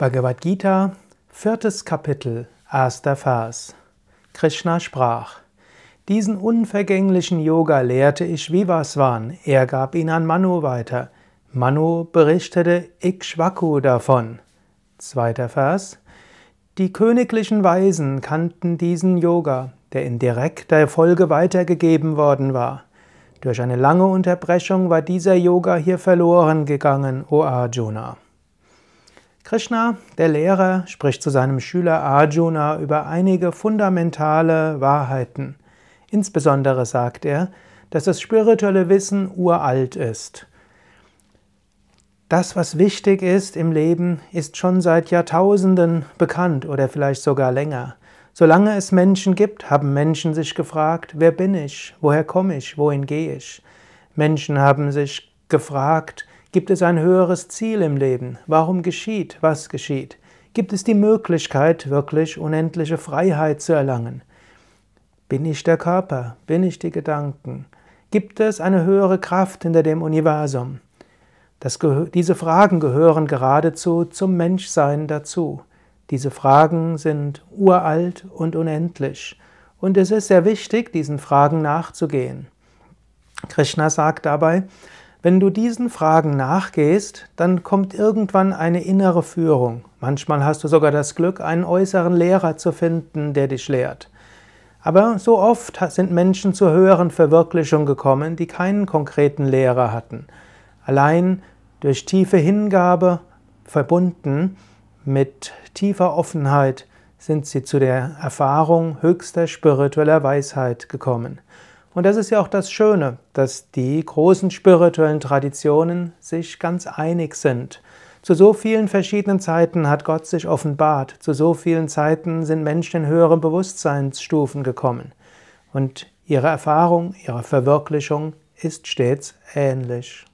Bhagavad Gita, viertes Kapitel, erster Vers. Krishna sprach: Diesen unvergänglichen Yoga lehrte ich Vivaswan, er gab ihn an Manu weiter. Manu berichtete Ikshvaku davon. Zweiter Vers. Die königlichen Weisen kannten diesen Yoga, der in direkter Folge weitergegeben worden war. Durch eine lange Unterbrechung war dieser Yoga hier verloren gegangen, O Arjuna. Krishna, der Lehrer, spricht zu seinem Schüler Arjuna über einige fundamentale Wahrheiten. Insbesondere sagt er, dass das spirituelle Wissen uralt ist. Das, was wichtig ist im Leben, ist schon seit Jahrtausenden bekannt oder vielleicht sogar länger. Solange es Menschen gibt, haben Menschen sich gefragt, wer bin ich, woher komme ich, wohin gehe ich. Menschen haben sich gefragt, Gibt es ein höheres Ziel im Leben? Warum geschieht, was geschieht? Gibt es die Möglichkeit, wirklich unendliche Freiheit zu erlangen? Bin ich der Körper? Bin ich die Gedanken? Gibt es eine höhere Kraft hinter dem Universum? Diese Fragen gehören geradezu zum Menschsein dazu. Diese Fragen sind uralt und unendlich. Und es ist sehr wichtig, diesen Fragen nachzugehen. Krishna sagt dabei, wenn du diesen Fragen nachgehst, dann kommt irgendwann eine innere Führung. Manchmal hast du sogar das Glück, einen äußeren Lehrer zu finden, der dich lehrt. Aber so oft sind Menschen zur höheren Verwirklichung gekommen, die keinen konkreten Lehrer hatten. Allein durch tiefe Hingabe verbunden mit tiefer Offenheit sind sie zu der Erfahrung höchster spiritueller Weisheit gekommen. Und das ist ja auch das Schöne, dass die großen spirituellen Traditionen sich ganz einig sind. Zu so vielen verschiedenen Zeiten hat Gott sich offenbart, zu so vielen Zeiten sind Menschen in höhere Bewusstseinsstufen gekommen. Und ihre Erfahrung, ihre Verwirklichung ist stets ähnlich.